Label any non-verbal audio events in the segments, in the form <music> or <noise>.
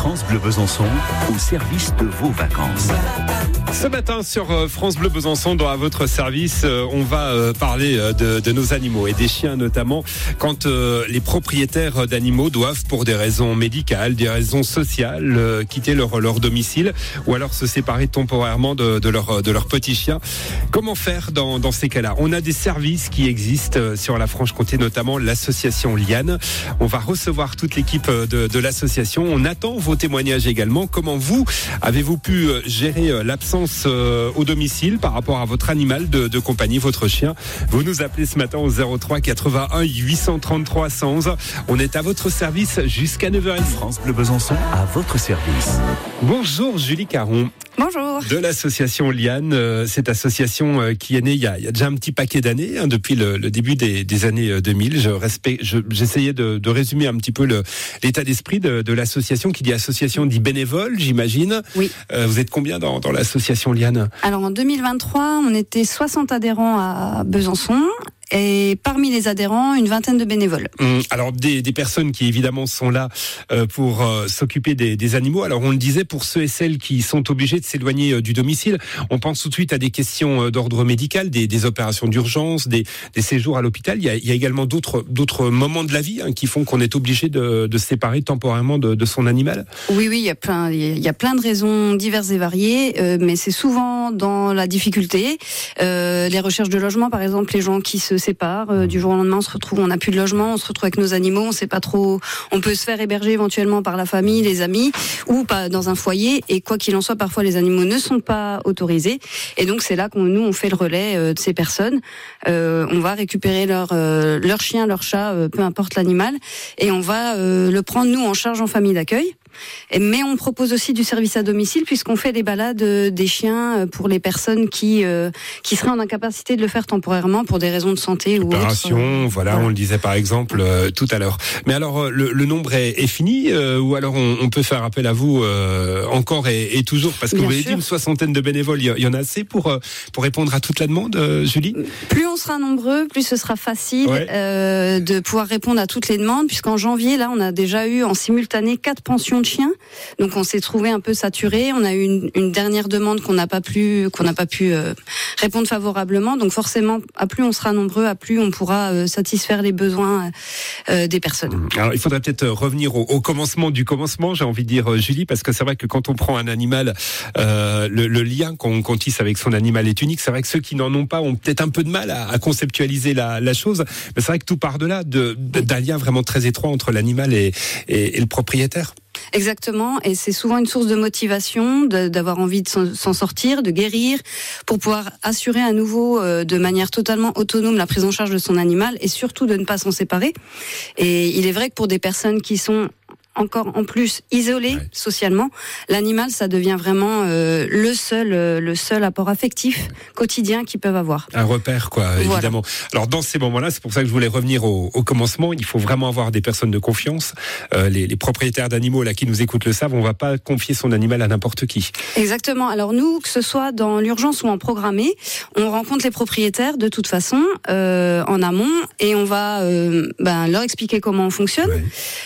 France Bleu Besançon au service de vos vacances. Ce matin sur euh, France Bleu Besançon, dans à votre service, euh, on va euh, parler de, nos animaux et des chiens notamment. Quand les propriétaires d'animaux doivent, pour des raisons médicales, des raisons sociales, quitter leur, domicile ou alors se séparer temporairement de, de leur de leur petit chien. Comment faire dans, dans ces cas-là? On a des services qui existent sur la Franche-Comté, notamment l'association Liane. On va recevoir toute l'équipe de, de l'association. On attend vos témoignages également. Comment vous avez-vous pu gérer l'absence euh, au domicile par rapport à votre animal de, compagnie, votre chien? Vous nous appelez ce matin au 03 81 833 111. On est à votre service jusqu'à 9h30. France Bleu Besançon à votre service. Bonjour Julie Caron. Bonjour. De l'association Liane, euh, cette association euh, qui est née il y a, déjà un petit paquet d'années, hein, depuis le, début des, années 2000. Je respecte, j'essayais de, résumer un petit peu l'état d'esprit de, l'association, qui dit association dit bénévole, j'imagine. Oui. vous êtes combien dans, dans l'association Liane? Alors en 2023, on était 60 adhérents à Besançon et parmi les adhérents, une vingtaine de bénévoles. Hum, alors des, des, personnes qui évidemment sont là euh, pour euh, s'occuper des, des, animaux. Alors on le disait, pour ceux et celles qui sont obligés de s'éloigner euh, du domicile, on pense tout de suite à des questions d'ordre médical, des, des opérations d'urgence, des, séjours à l'hôpital. Il, il, y a également d'autres moments de la vie hein, qui font qu'on est obligé de, de, se séparer temporairement de, de, son animal. Oui, oui, il y a plein, il y a plein de raisons diverses et variées, mais c'est souvent dans la difficulté, les recherches de logement, par exemple, les gens qui se sépare. Euh, du jour au lendemain, on se retrouve, on n'a plus de logement, on se retrouve avec nos animaux, on sait pas trop. On peut se faire héberger éventuellement par la famille, les amis, ou pas dans un foyer. Et quoi qu'il en soit, parfois les animaux ne sont pas autorisés. Et donc c'est là qu'on nous on fait le relais euh, de ces personnes. Euh, on va récupérer leur leur chien, leur chat, peu importe l'animal, et on va le prendre nous en charge en famille d'accueil. Mais on propose aussi du service à domicile puisqu'on fait des balades euh, des chiens euh, pour les personnes qui euh, qui seraient en incapacité de le faire temporairement pour des raisons de santé ou Opération, voilà, on le disait par exemple tout à l'heure. Mais alors le, le nombre est, est fini ou alors on, on, peut faire appel à vous encore et, et, toujours? Parce que vous avez dit une soixantaine de bénévoles, il y en a assez pour pour répondre à toute la demande, Julie? Plus on sera nombreux, plus ce sera facile de pouvoir répondre à toutes les demandes puisqu'en janvier là on a déjà eu en simultané quatre pensions de Donc on s'est trouvé un peu saturé. On a eu une, dernière demande qu'on n'a pas pu euh, répondre favorablement. Donc forcément, à plus on sera nombreux, à plus on pourra euh, satisfaire les besoins euh, des personnes. Mmh. Alors il faudrait peut-être revenir au, commencement du commencement, j'ai envie de dire Julie, parce que c'est vrai que quand on prend un animal, le, lien qu'on tisse avec son animal est unique. C'est vrai que ceux qui n'en ont pas ont peut-être un peu de mal à, conceptualiser la, chose, mais c'est vrai que tout part de là, d'un lien vraiment très étroit entre l'animal et le propriétaire. Exactement, et c'est souvent une source de motivation d'avoir envie de s'en sortir, de guérir, pour pouvoir assurer à nouveau euh, de manière totalement autonome la prise en charge de son animal et surtout de ne pas s'en séparer. Et il est vrai que pour des personnes qui sont encore en plus isolé socialement, l'animal ça devient vraiment euh, le seul euh, le seul apport affectif quotidien qu'ils peuvent avoir. Un repère quoi, évidemment. Alors dans ces moments-là, c'est pour ça que je voulais revenir au, au, commencement. Il faut vraiment avoir des personnes de confiance. Euh, les, les, propriétaires d'animaux là qui nous écoutent le savent. On va pas confier son animal à n'importe qui. Exactement. Alors nous, que ce soit dans l'urgence ou en programmé, on rencontre les propriétaires de toute façon en amont et on va ben, leur expliquer comment on fonctionne,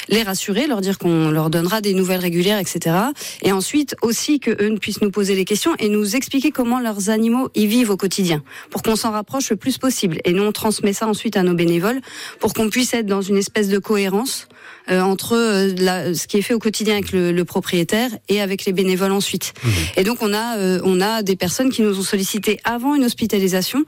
les rassurer, leur dire qu'on leur donnera des nouvelles régulières, etc. Et ensuite aussi que eux puissent nous poser les questions et nous expliquer comment leurs animaux y vivent au quotidien, pour qu'on s'en rapproche le plus possible. Et nous on transmet ça ensuite à nos bénévoles pour qu'on puisse être dans une espèce de cohérence euh, entre euh, ce qui est fait au quotidien avec le, propriétaire et avec les bénévoles ensuite. Mmh. Et donc on a euh, on a des personnes qui nous ont sollicité avant une hospitalisation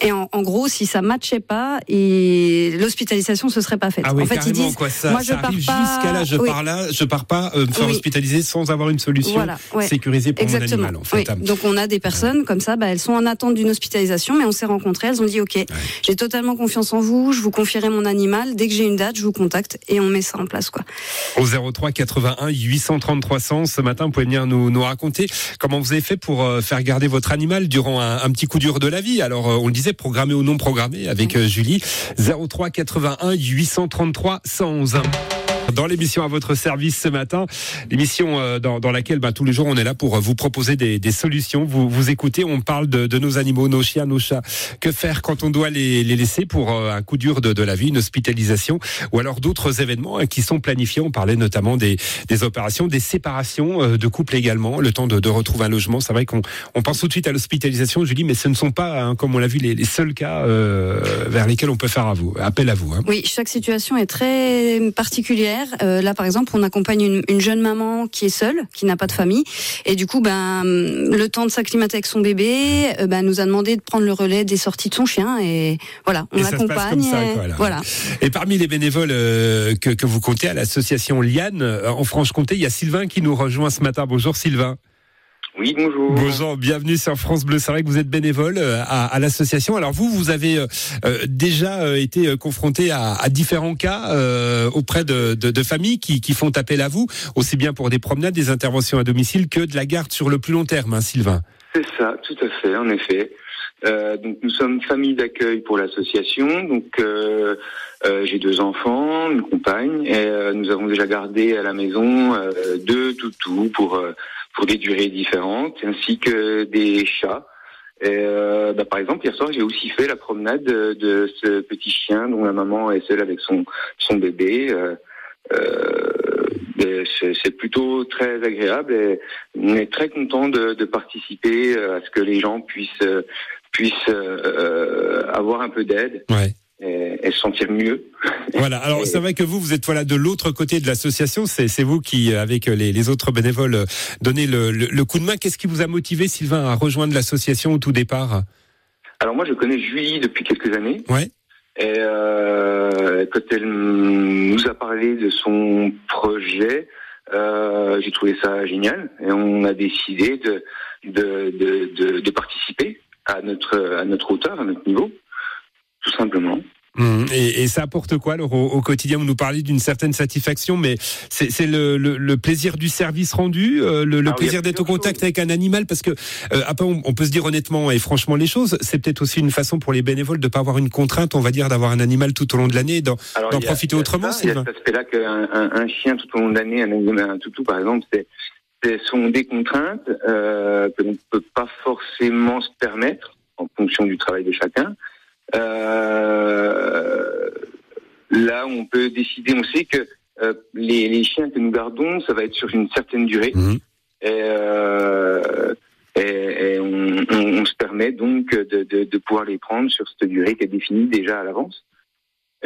et en, en, gros, si ça matchait pas, et l'hospitalisation se serait pas faite. Ah oui, en fait, ils disent, quoi, ça, moi je pars pas. Jusqu'à là, je pars là, je pars pas euh, me faire hospitaliser sans avoir une solution voilà, sécurisée pour Exactement. mon animal. En fait. Oui. Donc on a des personnes comme ça, bah, elles sont en attente d'une hospitalisation, mais on s'est rencontrées, elles ont dit ok, j'ai totalement confiance en vous, je vous confierai mon animal, dès que j'ai une date, je vous contacte et on met ça en place quoi. Au 03 81 833 100, ce matin, vous pouvez venir nous, nous raconter comment vous avez fait pour euh, faire garder votre animal durant un, un petit coup dur de la vie. Alors euh, on le disait programmé ou non programmé avec euh, Julie. 03 81 833 111. Dans l'émission à votre service ce matin, l'émission euh, dans, laquelle bah, tous les jours on est là pour euh, vous proposer des, solutions. Vous, vous écoutez, on parle de, nos animaux, nos chiens, nos chats. Que faire quand on doit les, laisser pour euh, un coup dur de, la vie, une hospitalisation, ou alors d'autres événements hein, qui sont planifiés? On parlait notamment des, opérations, des séparations de couples également, le temps de, retrouver un logement. C'est vrai qu'on on pense tout de suite à l'hospitalisation, Julie, mais ce ne sont pas, hein, comme on l'a vu, les, seuls cas vers lesquels on peut faire à vous, appel à vous. Hein. Oui, chaque situation est très particulière. Euh, là, par exemple, on accompagne une, une, jeune maman qui est seule, qui n'a pas de famille, et du coup, ben, le temps de s'acclimater avec son bébé, euh, ben, nous a demandé de prendre le relais des sorties de son chien, et voilà, on l'accompagne. Et, voilà. et parmi les bénévoles euh, que, que vous comptez à l'association Liane en Franche-Comté, il y a Sylvain qui nous rejoint ce matin. Bonjour Sylvain. Oui, bonjour. Bonjour, bienvenue sur France Bleu. C'est vrai que vous êtes bénévole euh, à, à l'association. Alors vous, vous avez euh, euh déjà été confronté à, à différents cas euh, auprès de, de, de, familles qui, qui font appel à vous, aussi bien pour des promenades, des interventions à domicile que de la garde sur le plus long terme, hein, Sylvain? C'est ça, tout à fait, en effet. Euh, donc nous sommes famille d'accueil pour l'association. Donc euh, euh, j'ai deux enfants, une compagne, et nous avons déjà gardé à la maison deux toutous pour pour des durées différentes, ainsi que des chats. Euh, bah, par exemple, hier soir, j'ai aussi fait la promenade de, ce petit chien dont la maman est seule avec son son bébé. Euh, euh, c'est plutôt très agréable et on est très content de, de, participer à ce que les gens puissent puissent euh, avoir un peu d'aide. Ouais et, et, se sentir mieux. <laughs> Voilà. Alors c'est vrai que vous, vous êtes voilà de l'autre côté de l'association. C'est vous qui, avec les, les, autres bénévoles, donnez le, le, le coup de main. Qu'est-ce qui vous a motivé, Sylvain, à rejoindre l'association au tout départ? Alors moi, je connais Julie depuis quelques années. Ouais. Et euh, quand elle nous a parlé de son projet, euh, j'ai trouvé ça génial et on a décidé de de, de, de, de participer à notre à notre hauteur, à notre niveau tout simplement. Mmh. Et, et, ça apporte quoi alors, au, au, quotidien? Vous nous parlez d'une certaine satisfaction, mais c'est le, le, le, plaisir du service rendu, euh, le, le plaisir d'être au contact choses. avec un animal, parce que euh, après on, on, peut se dire honnêtement et franchement les choses, c'est peut-être aussi une façon pour les bénévoles de pas avoir une contrainte, on va dire, d'avoir un animal tout au long de l'année, d'en profiter autrement. Ça, il y a cet aspect-là qu'un un, un, chien tout au long de l'année, un, un, toutou par exemple, c'est sont des contraintes euh, que l'on ne peut pas forcément se permettre en fonction du travail de chacun. Euh, là, on peut décider. On sait que euh, les, les, chiens que nous gardons, ça va être sur une certaine durée. Mmh. Et, euh, et, et on, on, on, se permet donc de, de, de, pouvoir les prendre sur cette durée qui est définie déjà à l'avance.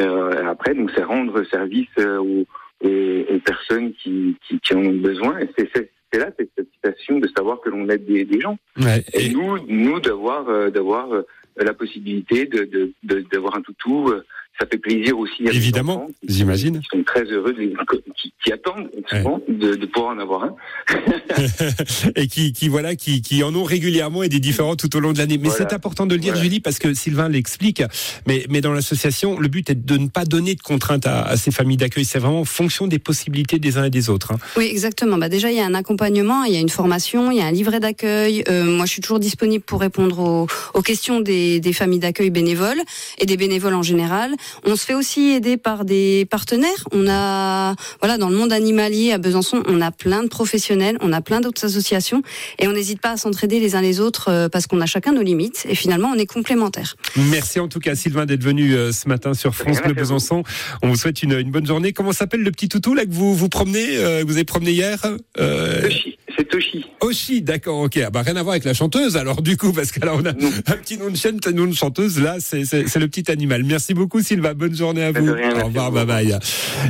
Euh, après, donc, c'est rendre service aux, aux, aux personnes qui, qui, qui, en ont besoin. Et c'est là cette satisfaction de savoir que l'on aide des, des gens. Ouais, et, et, nous, nous d'avoir d'avoir la possibilité de d'avoir un toutou. Ça fait plaisir aussi. À Évidemment, j'imagine. Ils sont très heureux, de, qui, qui, attendent souvent ouais. de, de, pouvoir en avoir un. <laughs> et qui, qui voilà, qui, qui en ont régulièrement et des différents tout au long de l'année. Mais voilà. c'est important de le dire, voilà. Julie, parce que Sylvain l'explique. Mais, mais dans l'association, le but est de ne pas donner de contraintes à, à ces familles d'accueil. C'est vraiment en fonction des possibilités des uns et des autres. Hein. Oui, exactement. Bah déjà, il y a un accompagnement, il y a une formation, il y a un livret d'accueil. Euh, moi, je suis toujours disponible pour répondre aux, aux questions des, des familles d'accueil bénévoles et des bénévoles en général. On se fait aussi aider par des partenaires. On a, voilà, dans le monde animalier à Besançon, on a plein de professionnels, on a plein d'autres associations et on n'hésite pas à s'entraider les uns les autres euh, parce qu'on a chacun nos limites et finalement on est complémentaires. Merci en tout cas Sylvain d'être venu euh, ce matin sur France Bleu Besançon. On vous souhaite une, une, bonne journée. Comment s'appelle le petit toutou là que vous vous promenez, euh, vous avez promené hier euh... C'est Toshi. Oshi, d'accord, ok. Ah bah, rien à voir avec la chanteuse, alors du coup, parce que là, on a non. un petit nom de chaîne, un nom de chanteuse, là, c'est le petit animal. Merci beaucoup, Sylvain. Bonne journée à vous. Rien, Au revoir, bye bye.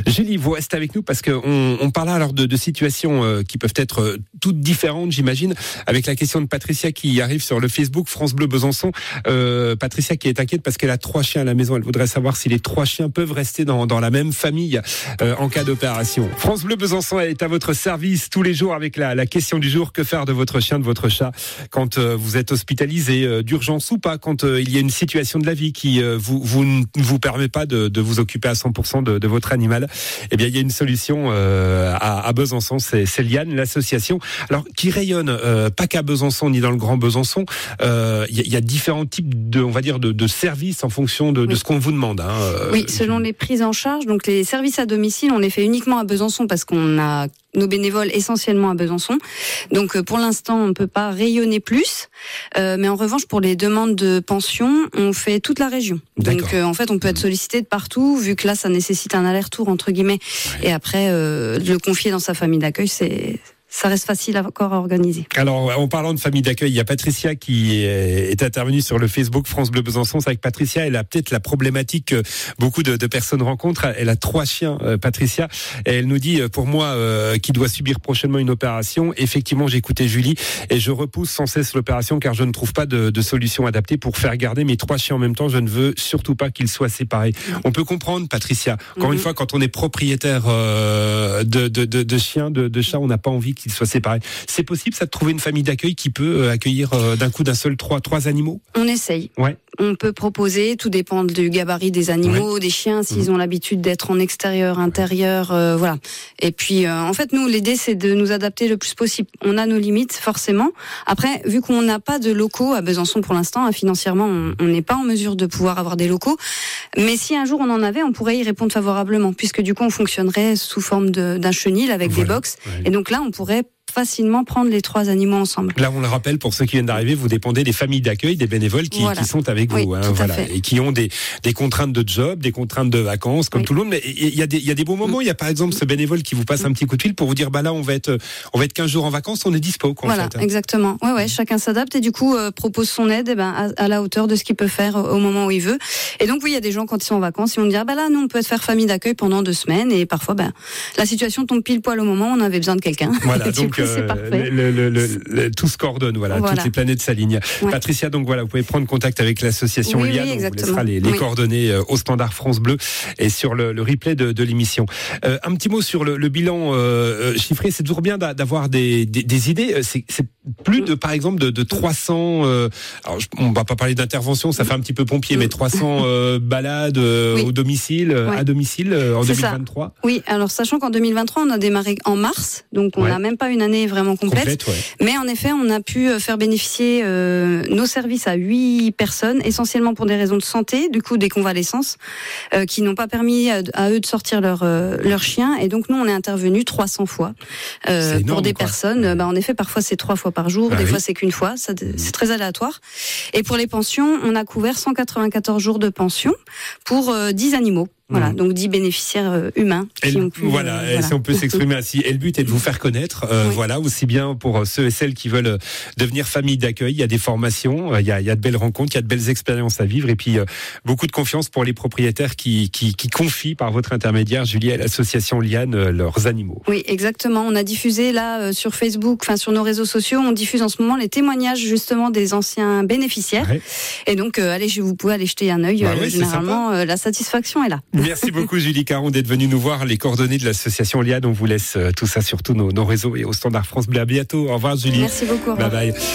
Julie, vous restez avec nous parce qu'on on parle alors de, de situations euh, qui peuvent être euh, toutes différentes, j'imagine, avec la question de Patricia qui arrive sur le Facebook France Bleu Besançon. Euh, Patricia qui est inquiète parce qu'elle a trois chiens à la maison. Elle voudrait savoir si les trois chiens peuvent rester dans, dans la même famille euh, en cas d'opération. France Bleu Besançon est à votre service tous les jours avec la, la question du jour, que faire de votre chien, de votre chat quand vous êtes hospitalisé d'urgence ou pas, quand il y a une situation de la vie qui vous, vous ne vous permet pas de, de vous occuper à 100% de, de, votre animal? Eh bien, il y a une solution à, à Besançon, c'est Liane, l'association, alors qui rayonne pas qu'à Besançon ni dans le Grand Besançon. Il y, y, a différents types de, on va dire, de, de services en fonction de, de ce qu'on vous demande. Hein, oui, selon les prises en charge. Donc les services à domicile, on les fait uniquement à Besançon parce qu'on a nos bénévoles essentiellement à Besançon. Donc euh, pour l'instant, on ne peut pas rayonner plus. Euh, mais en revanche, pour les demandes de pension, on fait toute la région. Donc euh, en fait, on peut être sollicité de partout, vu que là, ça nécessite un aller-retour entre guillemets. Et après, le confier dans sa famille d'accueil, c'est ça reste facile encore à organiser. Alors, en parlant de famille d'accueil, il y a Patricia qui est intervenue sur le Facebook France Bleu Besançon. C'est avec Patricia, elle a peut-être la problématique que beaucoup de, personnes rencontrent. Elle a trois chiens, euh, Patricia, et elle nous dit, euh, pour moi, euh, qui doit subir prochainement une opération, effectivement, j'ai écouté Julie et je repousse sans cesse l'opération car je ne trouve pas de, solution adaptée pour faire garder mes trois chiens en même temps. Je ne veux surtout pas qu'ils soient séparés. On peut comprendre, Patricia. Encore une mhm. fois, quand on est propriétaire de, de, chiens, de, chats, on n'a pas envie qu'ils soient séparés. C'est possible, ça, de trouver une famille d'accueil qui peut euh, accueillir euh, d'un coup d'un seul trois, trois animaux? On essaye. Ouais. On peut proposer, tout dépend du gabarit des animaux, des chiens, s'ils mhm. ont l'habitude d'être en extérieur, intérieur, euh, voilà. Et puis, en fait, nous, l'idée, c'est de nous adapter le plus possible. On a nos limites, forcément. Après, vu qu'on n'a pas de locaux à Besançon pour l'instant, hein, financièrement, on n'est pas en mesure de pouvoir avoir des locaux. Mais si un jour on en avait, on pourrait y répondre favorablement, puisque du coup, on fonctionnerait sous forme d'un chenil avec des box. Et donc là, on pourrait facilement prendre les trois animaux ensemble. Là, on le rappelle, pour ceux qui viennent d'arriver, vous dépendez des familles d'accueil, des bénévoles qui, qui sont avec vous, hein, voilà, et qui ont des, des contraintes de job, des contraintes de vacances, comme tout le monde. Mais il y a des, il y a des bons moments. Il y a par exemple ce bénévole qui vous passe un petit coup de fil pour vous dire, bah là, on va être, on va être 15 jours en vacances, on est dispo. Quoi, voilà, en fait, hein. exactement. Ouais, ouais, chacun s'adapte et du coup euh, propose son aide, eh ben à, la hauteur de ce qu'il peut faire au moment où il veut. Et donc oui, il y a des gens quand ils sont en vacances, ils vont dire, bah là, nous, on peut faire famille d'accueil pendant deux semaines et parfois, ben la situation tombe pile poil au moment où on avait besoin de quelqu'un. Voilà, <laughs> donc euh, parfait le, tout se coordonne, voilà, toutes les planètes s'alignent. Patricia, donc voilà, vous pouvez prendre contact avec l'association oui, Liane, on vous laissera les, coordonnées euh, au standard France Bleu et sur le, replay de, l'émission. Euh, un petit mot sur le, bilan euh, chiffré, c'est toujours bien d'avoir des, des, idées. C'est plus de, par exemple, de, de 300. alors, on va pas parler d'intervention, ça fait un petit peu pompier, mais 300 balades au domicile, à domicile en 2023. Oui, alors sachant qu'en 2023, on a démarré en mars, donc on n'a même pas une année vraiment complète. Mais en effet, on a pu euh, faire bénéficier euh, nos services à huit personnes, essentiellement pour des raisons de santé, du coup des convalescences, euh, qui n'ont pas permis à, eux de sortir leur leur chien. Et donc nous, on est intervenu 300 fois pour des personnes. Bah, en effet, parfois c'est trois fois par jour, ah des fois c'est qu'une fois. C'est très aléatoire. Et pour les pensions, on a couvert 194 jours de pension pour 10 animaux. Voilà, mmh. donc 10 bénéficiaires euh, humains. Qui ont pu, voilà, euh, si on peut s'exprimer ainsi. Et le but est de vous faire connaître, euh, voilà, aussi bien pour ceux et celles qui veulent devenir famille d'accueil. Il y a des formations, il y a, il y a de belles rencontres, il y a de belles expériences à vivre, et puis beaucoup de confiance pour les propriétaires qui, qui, qui confient par votre intermédiaire, Julie, à l'association Liane, leurs animaux. Oui, exactement. On a diffusé là sur Facebook, enfin sur nos réseaux sociaux, on diffuse en ce moment les témoignages justement des anciens bénéficiaires. Et donc, allez, vous pouvez aller jeter un œil. Bah généralement, la satisfaction est là. Merci beaucoup Julie Caron d'être venue nous voir. Les coordonnées de l'association Liad, on vous laisse euh, tout ça sur tous nos, nos réseaux et au Standard France Bleu. À bientôt. Au revoir Julie. Merci beaucoup. Bye bye.